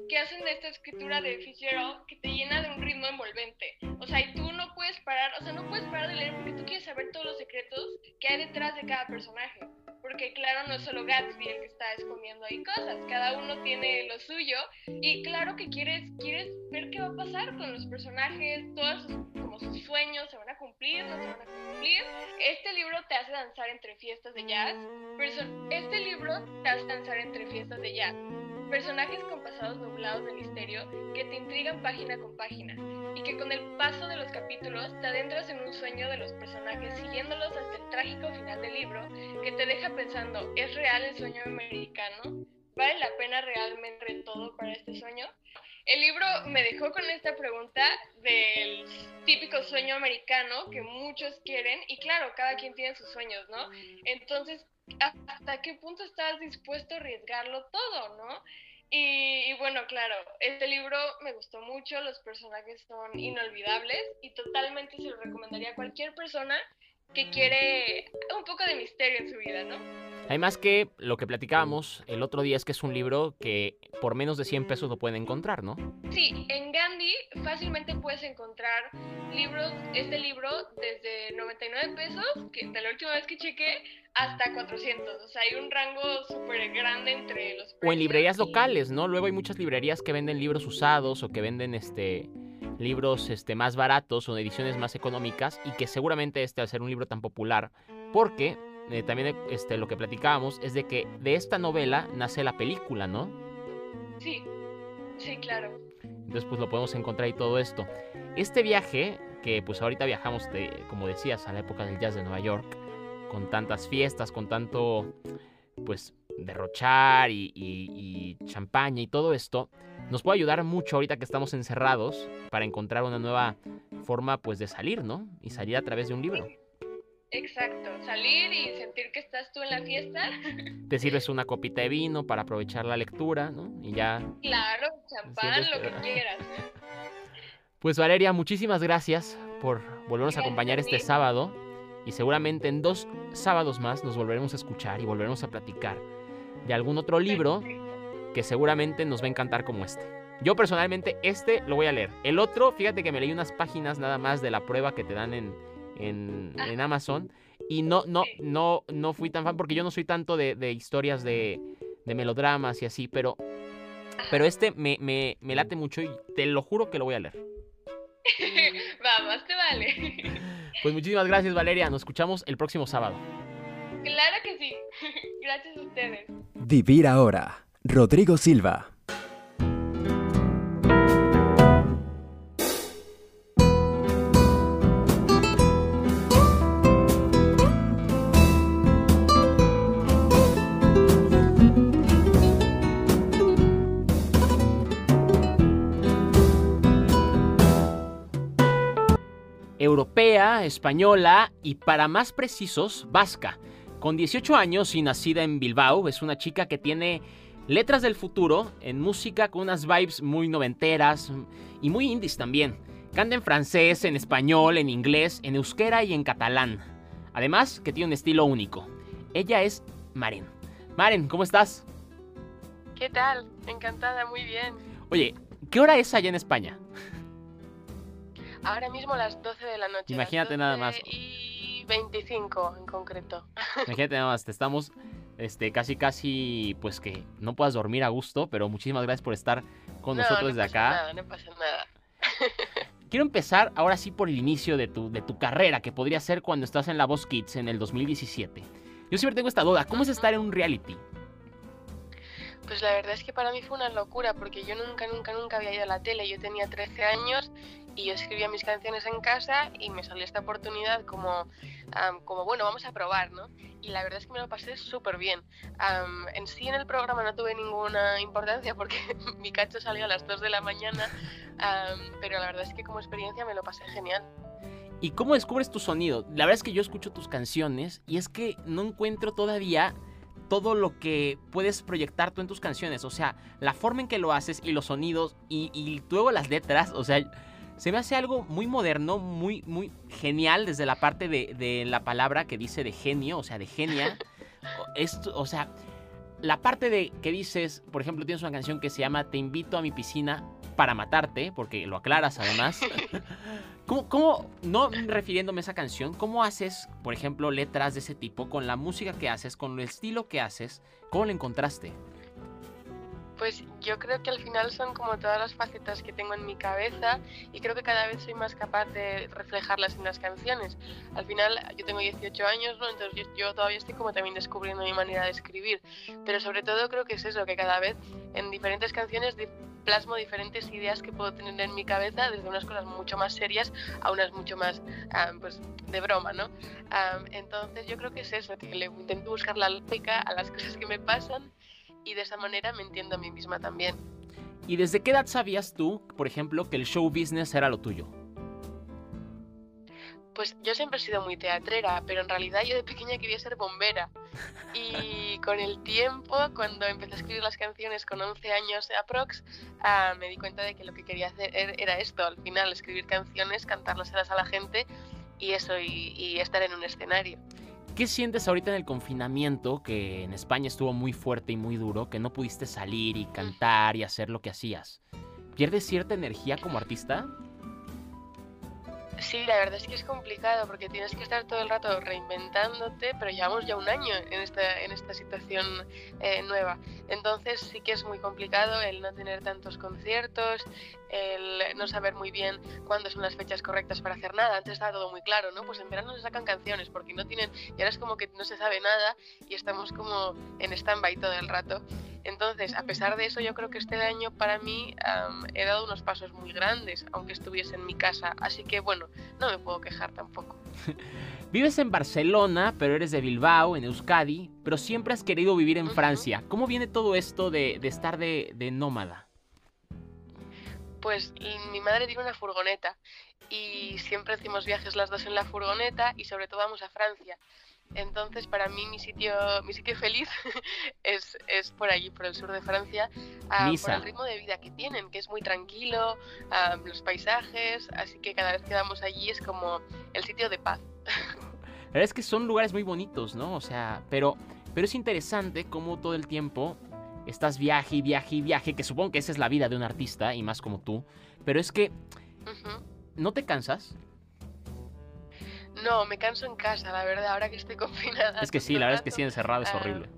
que hacen de esta escritura de Fitzgerald que te llena de un ritmo envolvente. O sea, y tú no puedes parar, o sea, no puedes parar de leer porque tú quieres saber todos los secretos que hay detrás de cada personaje. Porque claro, no es solo Gatsby el que está escondiendo ahí cosas, cada uno tiene lo suyo y claro que quieres, quieres ver qué va a pasar con los personajes, todos sus, como sus sueños se van a cumplir, no se van a cumplir. Este libro te hace danzar entre fiestas de jazz, este libro te hace danzar entre fiestas de jazz. Personajes con pasados nublados de misterio que te intrigan página con página y que con el paso de los capítulos te adentras en un sueño de los personajes siguiéndolos hasta el trágico final del libro que te deja pensando, ¿es real el sueño americano? ¿Vale la pena realmente todo para este sueño? El libro me dejó con esta pregunta del típico sueño americano que muchos quieren y claro, cada quien tiene sus sueños, ¿no? Entonces, ¿hasta qué punto estás dispuesto a arriesgarlo todo, no? Y, y, bueno, claro, este libro me gustó mucho, los personajes son inolvidables y totalmente se lo recomendaría a cualquier persona que quiere un poco de misterio en su vida, ¿no? Además que lo que platicábamos el otro día es que es un libro que por menos de 100 pesos lo pueden encontrar, ¿no? Sí, en Gandhi fácilmente puedes encontrar libros, este libro desde 99 pesos, que de la última vez que chequé, hasta 400. O sea, hay un rango súper grande entre los precios. O en librerías y- locales, ¿no? Luego hay muchas librerías que venden libros usados o que venden este libros este, más baratos o ediciones más económicas y que seguramente este al ser un libro tan popular, porque eh, también este, lo que platicábamos es de que de esta novela nace la película, ¿no? Sí, sí, claro. Entonces pues lo podemos encontrar y todo esto. Este viaje, que pues ahorita viajamos, de, como decías, a la época del jazz de Nueva York, con tantas fiestas, con tanto pues derrochar y, y, y champaña y todo esto, nos puede ayudar mucho ahorita que estamos encerrados para encontrar una nueva forma pues de salir, ¿no? Y salir a través de un libro. Exacto, salir y sentir que estás tú en la fiesta. Te sirves una copita de vino para aprovechar la lectura, ¿no? Y ya Claro, champán, lo que quieras. Pues Valeria, muchísimas gracias por volvernos a acompañar a este sábado y seguramente en dos sábados más nos volveremos a escuchar y volveremos a platicar de algún otro libro que seguramente nos va a encantar como este. Yo personalmente este lo voy a leer. El otro, fíjate que me leí unas páginas nada más de la prueba que te dan en, en, en Amazon y no, no, no, no fui tan fan porque yo no soy tanto de, de historias de, de melodramas y así, pero, pero este me, me, me late mucho y te lo juro que lo voy a leer. Vamos, te vale. Pues muchísimas gracias Valeria, nos escuchamos el próximo sábado. Claro que sí. Gracias a ustedes. Vivir ahora. Rodrigo Silva. Española y para más precisos, vasca. Con 18 años y nacida en Bilbao, es una chica que tiene letras del futuro en música con unas vibes muy noventeras y muy indies también. Canta en francés, en español, en inglés, en euskera y en catalán. Además, que tiene un estilo único. Ella es Maren. Maren, ¿cómo estás? ¿Qué tal? Encantada, muy bien. Oye, ¿qué hora es allá en España? Ahora mismo las 12 de la noche. Imagínate nada más. 12 Y 25 en concreto. Imagínate nada más, te estamos este, casi, casi, pues que no puedas dormir a gusto, pero muchísimas gracias por estar con No, nosotros no desde pasa acá. Nada, no pasa nada. Quiero empezar ahora sí por el inicio de tu, de tu carrera, que podría ser cuando estás en La Voz Kids en el 2017. Yo siempre tengo esta duda, ¿cómo es estar en un reality? Pues la verdad es que para mí fue una locura porque yo nunca, nunca, nunca había ido a la tele. Yo tenía 13 años y yo escribía mis canciones en casa y me salió esta oportunidad como, como bueno, vamos a probar, ¿no? Y la verdad es que me lo pasé súper bien. En sí en el programa no tuve ninguna importancia porque mi cacho salió a las 2 de la mañana, am, pero la verdad es que como experiencia me lo pasé genial. ¿Y cómo descubres tu sonido? La verdad es que yo escucho tus canciones y es que no encuentro todavía todo lo que puedes proyectar tú en tus canciones. O sea, la forma en que lo haces y los sonidos y, y luego las letras. O sea, se me hace algo muy moderno, muy, muy genial desde la parte de, de la palabra que dice de genio, o sea, de genia. O- Esto, o sea, la parte de que dices, por ejemplo, tienes una canción que se llama Te invito a mi piscina para matarte, porque lo aclaras además. ¿Cómo, cómo, no refiriéndome a esa canción, cómo haces, por ejemplo, letras de ese tipo con la música que haces, con el estilo que haces? ¿Cómo lo encontraste? Pues yo creo que al final son como todas las facetas que tengo en mi cabeza y creo que cada vez soy más capaz de reflejarlas en las canciones. Al final yo tengo 18 años, ¿no? Entonces yo, yo todavía estoy como también descubriendo mi manera de escribir. Pero sobre todo creo que es eso, que cada vez en diferentes canciones plasmo diferentes ideas que puedo tener en mi cabeza, desde unas cosas mucho más serias a unas mucho más ah, pues, de broma, ¿no? Ah, entonces yo creo que es eso, que le intento buscar la lógica a las cosas que me pasan y de esa manera me entiendo a mí misma también. ¿Y desde qué edad sabías tú, por ejemplo, que el show business era lo tuyo? Pues yo siempre he sido muy teatrera, pero en realidad yo de pequeña quería ser bombera. Y con el tiempo, cuando empecé a escribir las canciones con 11 años aprox, ah, me di cuenta de que lo que quería hacer er- era esto, al final, escribir canciones, cantárselas a la gente y eso, y, y estar en un escenario. ¿Qué sientes ahorita en el confinamiento, que en España estuvo muy fuerte y muy duro, que no pudiste salir y cantar y hacer lo que hacías? ¿Pierdes cierta energía como artista? Sí, la verdad es que es complicado porque tienes que estar todo el rato reinventándote, pero llevamos ya un año en esta, en esta situación eh, nueva. Entonces sí que es muy complicado el no tener tantos conciertos, el no saber muy bien cuándo son las fechas correctas para hacer nada. Antes estaba todo muy claro, ¿no? Pues en verano se sacan canciones porque no tienen, y ahora es como que no se sabe nada y estamos como en stand-by todo el rato. Entonces, a pesar de eso, yo creo que este año para mí am, he dado unos pasos muy grandes, aunque estuviese en mi casa. Así que bueno, no me puedo quejar tampoco. Vives en Barcelona, pero eres de Bilbao, en Euskadi, pero siempre has querido vivir en. Francia. ¿Cómo viene todo esto de, de estar de, de nómada? Pues mi madre tiene una furgoneta y siempre hacemos viajes las dos en la furgoneta y sobre todo vamos a Francia. Entonces para mí mi sitio, mi sitio feliz es, es por allí, por el sur de Francia, ah, por el ritmo de vida que tienen, que es muy tranquilo, ah, los paisajes, así que cada vez que vamos allí es como el sitio de paz. La verdad es que son lugares muy bonitos, ¿no? O sea, pero, pero es interesante cómo todo el tiempo estás viaje y viaje y viaje, que supongo que esa es la vida de un artista y más como tú, pero es que. ¿no te cansas? No, me canso en casa, la verdad, ahora que estoy confinada. Es que sí, la verdad es que sí, encerrado es Ah, horrible.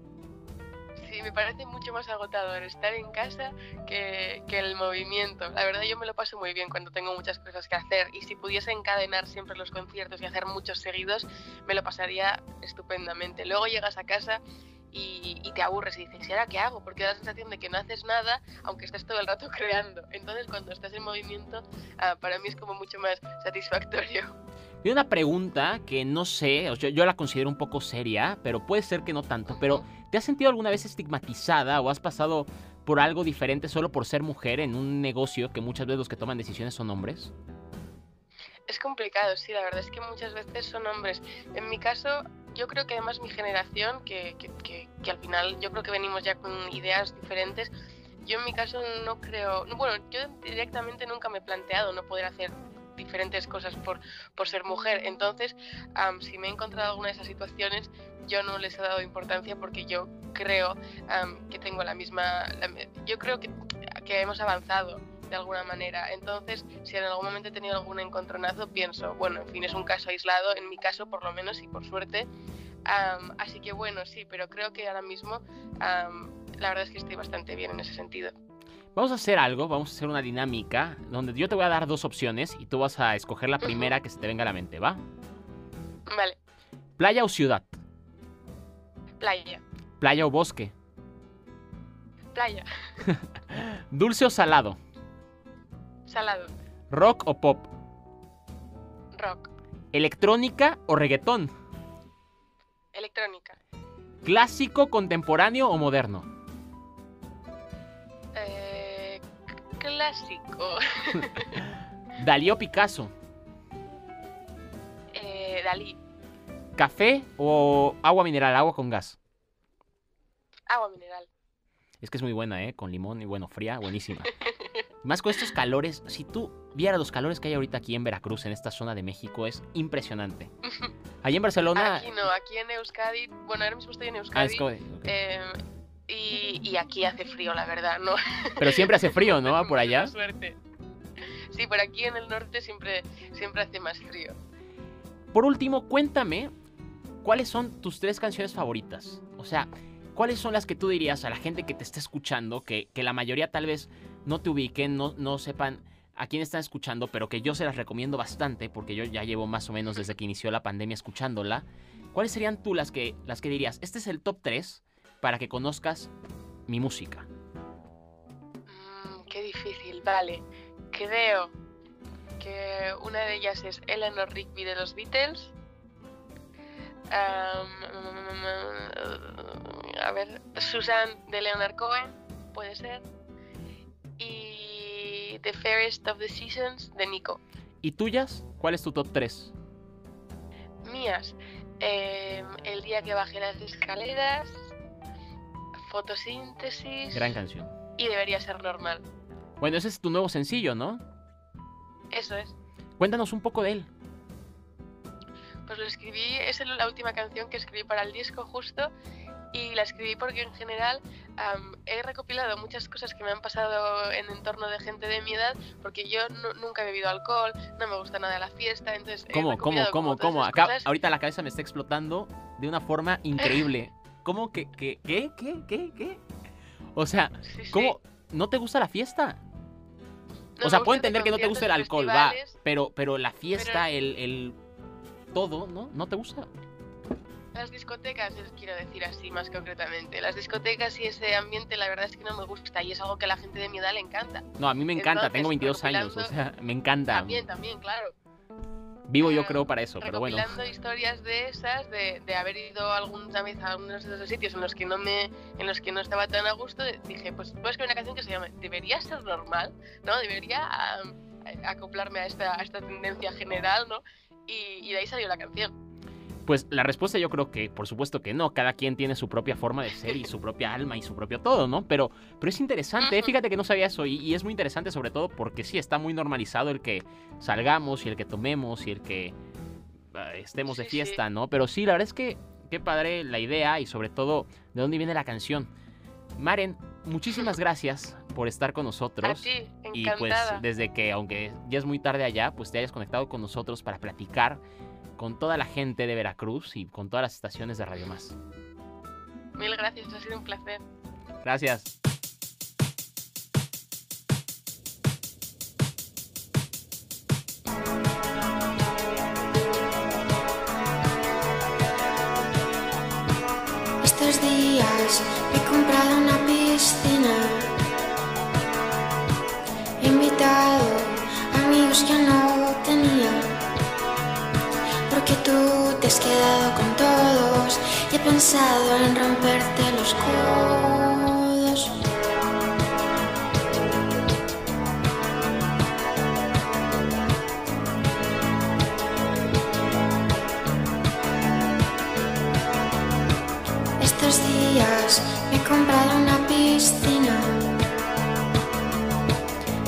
Sí, me parece mucho más agotador estar en casa que, que el movimiento. La verdad yo me lo paso muy bien cuando tengo muchas cosas que hacer y si pudiese encadenar siempre los conciertos y hacer muchos seguidos, me lo pasaría estupendamente. Luego llegas a casa y, y te aburres y dices, ¿y ahora qué hago? Porque da la sensación de que no haces nada aunque estés todo el rato creando. Entonces cuando estás en movimiento, ah, para mí es como mucho más satisfactorio. Y una pregunta que no sé, o sea, yo la considero un poco seria, pero puede ser que no tanto, pero ¿te has sentido alguna vez estigmatizada o has pasado por algo diferente solo por ser mujer en un negocio que muchas veces los que toman decisiones son hombres? Es complicado, sí, la verdad es que muchas veces son hombres. En mi caso, yo creo que además mi generación, que, que, que- que al final yo creo que venimos ya con ideas diferentes, yo en mi caso no creo, no, bueno, yo directamente nunca me he planteado no poder hacer diferentes cosas por, por ser mujer. Entonces, am, si me he encontrado alguna de esas situaciones, yo no les he dado importancia porque yo creo am, que tengo la misma, yo creo que, que hemos avanzado de alguna manera. Entonces, si en algún momento he tenido algún encontronazo, pienso, bueno, en fin, es un caso aislado, en mi caso por lo menos y por suerte. Así que bueno, sí, pero creo que ahora mismo la verdad es que estoy bastante bien en ese sentido. Vamos a hacer algo, vamos a hacer una dinámica donde yo te voy a dar dos opciones y tú vas a escoger la primera que se te venga a la mente, ¿va? Vale, Playa o ciudad, playa, playa o bosque, playa, dulce o salado, salado, rock o pop, rock, electrónica o reggaetón, electrónica, clásico, contemporáneo o moderno. Clásico, Dalí o Picasso, eh, Dalí, café o agua mineral, agua con gas. agua mineral. Es que es muy buena, ¿eh? Con limón y bueno, fría, buenísima. Más con estos calores, si tú vieras los calores que hay ahorita aquí en Veracruz, en esta zona de México, es impresionante. Allí en Barcelona... Aquí no, aquí en Euskadi, bueno, ahora mismo estoy en Ah, Euskadi. es de- ok. eh, y, aquí hace frío, la verdad, ¿no? Pero siempre hace frío, ¿no? Por allá. suerte. Sí, por aquí en el norte siempre, siempre hace más frío. Por último, cuéntame, ¿cuáles son tus tres canciones favoritas? O sea, ¿cuáles son las que tú dirías a la gente que te está escuchando, que, que la mayoría tal vez no te ubiquen, no, no sepan a quién están escuchando, pero que yo se las recomiendo bastante, porque yo ya llevo más o menos desde que inició la pandemia escuchándola? ¿Cuáles serían tú las que, las que dirías? Este es el top 3 para que conozcas mi música. Mm, qué difícil, vale. Creo que una de ellas es Eleanor Rigby de los Beatles. Am, a ver, Susan de Leonard Cohen, puede ser. Y The Fairest of the Seasons de Nico. ¿Y tuyas? ¿Cuál es tu top 3? Mías, em, El día que bajé las escaleras, Fotosíntesis Gran canción. y Debería ser normal. Bueno, ese es tu nuevo sencillo, ¿no? Eso es. Cuéntanos un poco de él. Pues lo escribí, es la última canción que escribí para el disco justo y la escribí porque en general he recopilado muchas cosas que me han pasado en entorno de gente de mi edad porque yo nu- nunca he bebido alcohol, no me gusta nada la fiesta, entonces he ¿Cómo, cómo, recopilado cómo, cómo? esas Acá, ahorita la cabeza me está explotando de una forma increíble. ¿Cómo que, que, qué, qué, qué, qué? O sea, Sí, sí. ¿cómo? ¿No te gusta la fiesta? No o sea, puedo entender que no te gusta el alcohol, va, pero, pero la fiesta, el, el todo, ¿no? ¿No te gusta? Las discotecas, les quiero decir así más concretamente. Las discotecas y ese ambiente, la verdad es que no me gusta y es algo que a la gente de mi edad le encanta. No, a mí me encanta, Entonces, tengo 22 años, o sea, me encanta. También, también, claro. Vivo yo creo para eso, pero bueno. recopilando historias de esas, de, de haber ido alguna vez a algunos de esos sitios en los que no me, en los que no estaba tan a gusto, dije, pues a escribir una canción que se llama Debería ser normal, ¿no? Debería am, acoplarme a esta, a esta tendencia general, ¿no? Y, y de ahí salió la canción. Pues la respuesta yo creo que, por supuesto que no, cada quien tiene su propia forma de ser y su propia alma y su propio todo, ¿no? Pero, pero es interesante, ¿eh? Fíjate que no sabía eso y, y es muy interesante sobre todo porque sí, está muy normalizado el que salgamos y el que tomemos y el que eh, estemos de fiesta, ¿no? Pero sí, la verdad es que qué padre la idea y sobre todo de dónde viene la canción. Maren, muchísimas gracias por estar con A nosotros. Y pues desde que, aunque ya es muy tarde allá, pues te hayas conectado con nosotros para platicar con toda la gente de Veracruz y con todas las estaciones de Radio Más. Mil gracias, ha sido un placer. Gracias. Estos días me he comprado una piscina. He invitado amigos que no tú te has quedado con todos y he pensado en romperte los codos. Estos días me he comprado una piscina.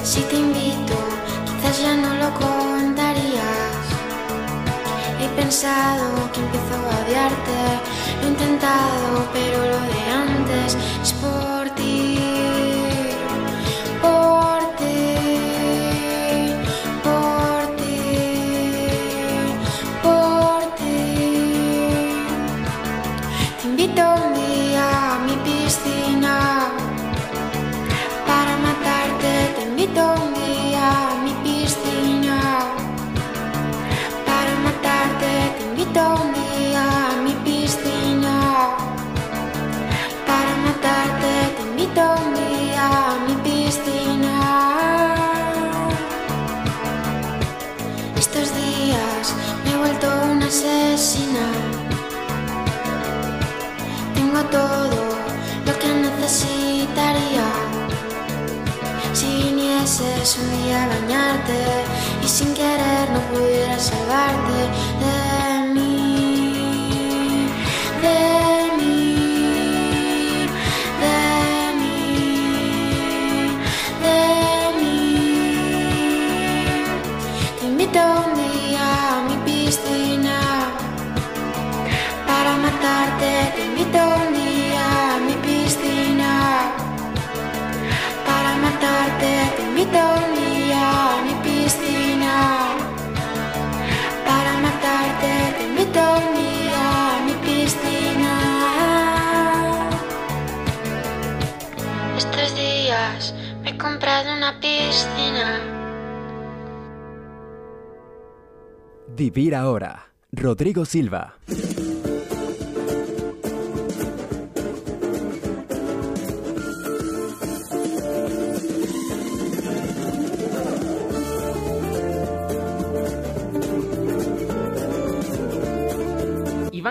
Si te invito, quizás ya no lo pensado que empiezo a odiarte. Lo he intentado, un día a bañarte y sin querer no pudieras salvarte Vivir ahora. Rodrigo Silva.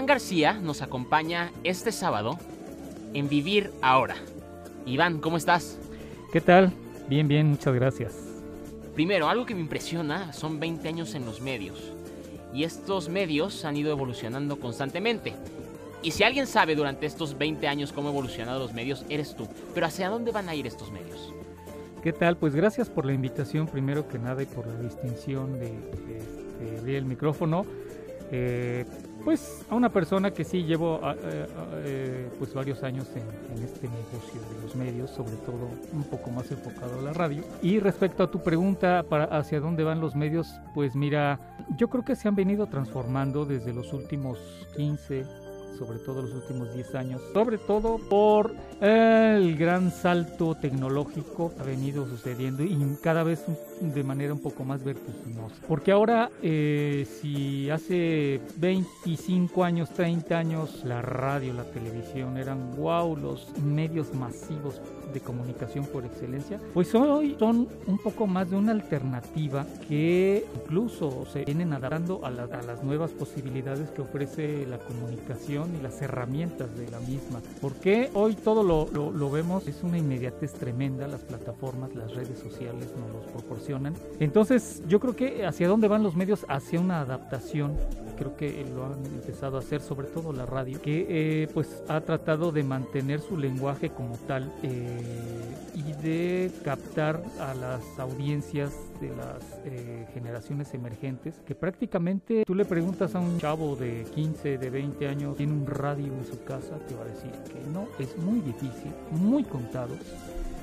Iván García nos acompaña este sábado en Vivir Ahora. Iván, ¿cómo estás? ¿Qué tal? Bien, bien, muchas gracias. Primero, algo que me impresiona son 20 años en los medios. Y estos medios han ido evolucionando constantemente. Y si alguien sabe durante estos 20 años cómo han evolucionado los medios, eres tú. Pero ¿hacia dónde van a ir estos medios? ¿Qué tal? Pues gracias por la invitación primero que nada y por la distinción de, de, abrir el micrófono. Eh, pues a una persona que sí llevo a- a- a- eh, pues varios años en, este negocio de los medios, sobre todo un poco más enfocado a la radio. Y respecto a tu pregunta para hacia dónde van los medios, pues mira, yo creo que se han venido transformando desde los últimos 15, sobre todo los últimos 10 años, sobre todo por el gran salto tecnológico que ha venido sucediendo y cada vez de manera un poco más vertiginosa. Porque ahora, eh, si hace 25 años, 30 años, la radio, la televisión eran, wow, los medios masivos de comunicación por excelencia, pues hoy son un poco más de una alternativa que incluso se vienen adaptando a, la- a las nuevas posibilidades que ofrece la comunicación y las herramientas de la misma. Porque hoy todo lo, lo- lo vemos, es una inmediatez tremenda, las plataformas, las redes sociales nos los proporcionan Entonces, yo creo que hacia dónde van los medios, hacia una adaptación creo que lo han empezado a hacer, sobre todo la radio, que eh, pues ha tratado de mantener su lenguaje como tal eh, y de captar a las audiencias de las eh, generaciones emergentes, que prácticamente tú le preguntas a un chavo de 15, de 20 años, tiene un radio en su casa, te va a decir que no, es muy difícil, muy contados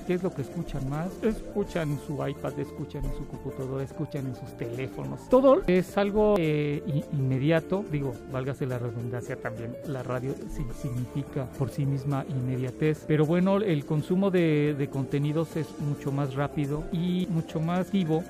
¿Qué es lo que escuchan más? Escuchan en su iPad, escuchan en su computadora, escuchan en sus teléfonos. Todo es algo eh, inmediato, digo, válgase la redundancia también, la radio significa por sí misma inmediatez, pero bueno, el consumo de, de contenidos es mucho más rápido y mucho más vivo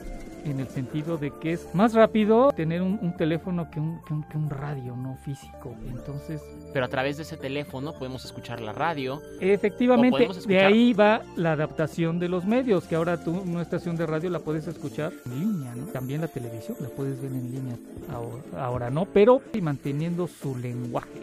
en el sentido de que es más rápido tener un, teléfono que un, que un, radio, no físico. Entonces... Pero a través de ese teléfono podemos escuchar la radio. Efectivamente, de ahí va la adaptación de los medios, que ahora tú una estación de radio la puedes escuchar en línea, ¿no? También la televisión la puedes ver en línea ahora, ahora no, pero manteniendo su lenguaje.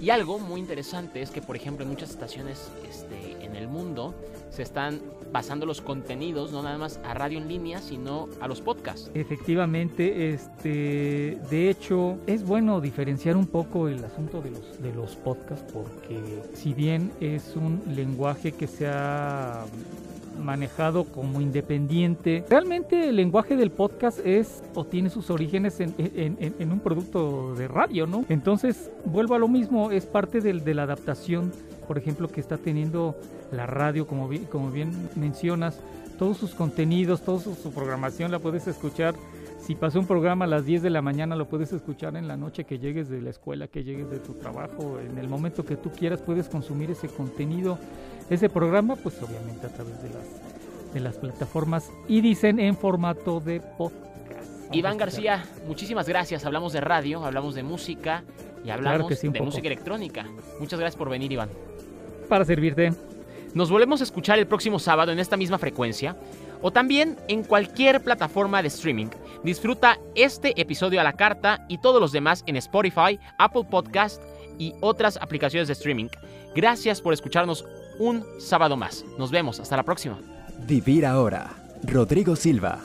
Y algo muy interesante es que, por ejemplo, en muchas estaciones este, en el mundo se están basando los contenidos no nada más a radio en línea, sino a los podcasts. Efectivamente, este, de hecho, es bueno diferenciar un poco el asunto de los, de los podcasts porque si bien es un lenguaje que se ha manejado como independiente. Realmente el lenguaje del podcast es o tiene sus orígenes en, en, un producto de radio, ¿no? Entonces, vuelvo a lo mismo, es parte del, de la adaptación, por ejemplo, que está teniendo la radio, como bien, como bien mencionas, todos sus contenidos, toda su, programación la puedes escuchar. Si pasó un programa a las 10 de la mañana, lo puedes escuchar en la noche que llegues de la escuela, que llegues de tu trabajo, en el momento que tú quieras puedes consumir ese contenido, ese programa, pues obviamente a través de las, de las plataformas y dicen en formato de podcast. Iván García, muchísimas gracias. Hablamos de radio, hablamos de música y hablamos de música electrónica. Muchas gracias por venir, Iván. Para servirte. Nos volvemos a escuchar el próximo sábado en esta misma frecuencia o también en cualquier plataforma de streaming. Disfruta este episodio a la carta y todos los demás en Spotify, Apple Podcast y otras aplicaciones de streaming. Gracias por escucharnos un sábado más. Nos vemos, hasta la próxima. Vivir ahora. Rodrigo Silva.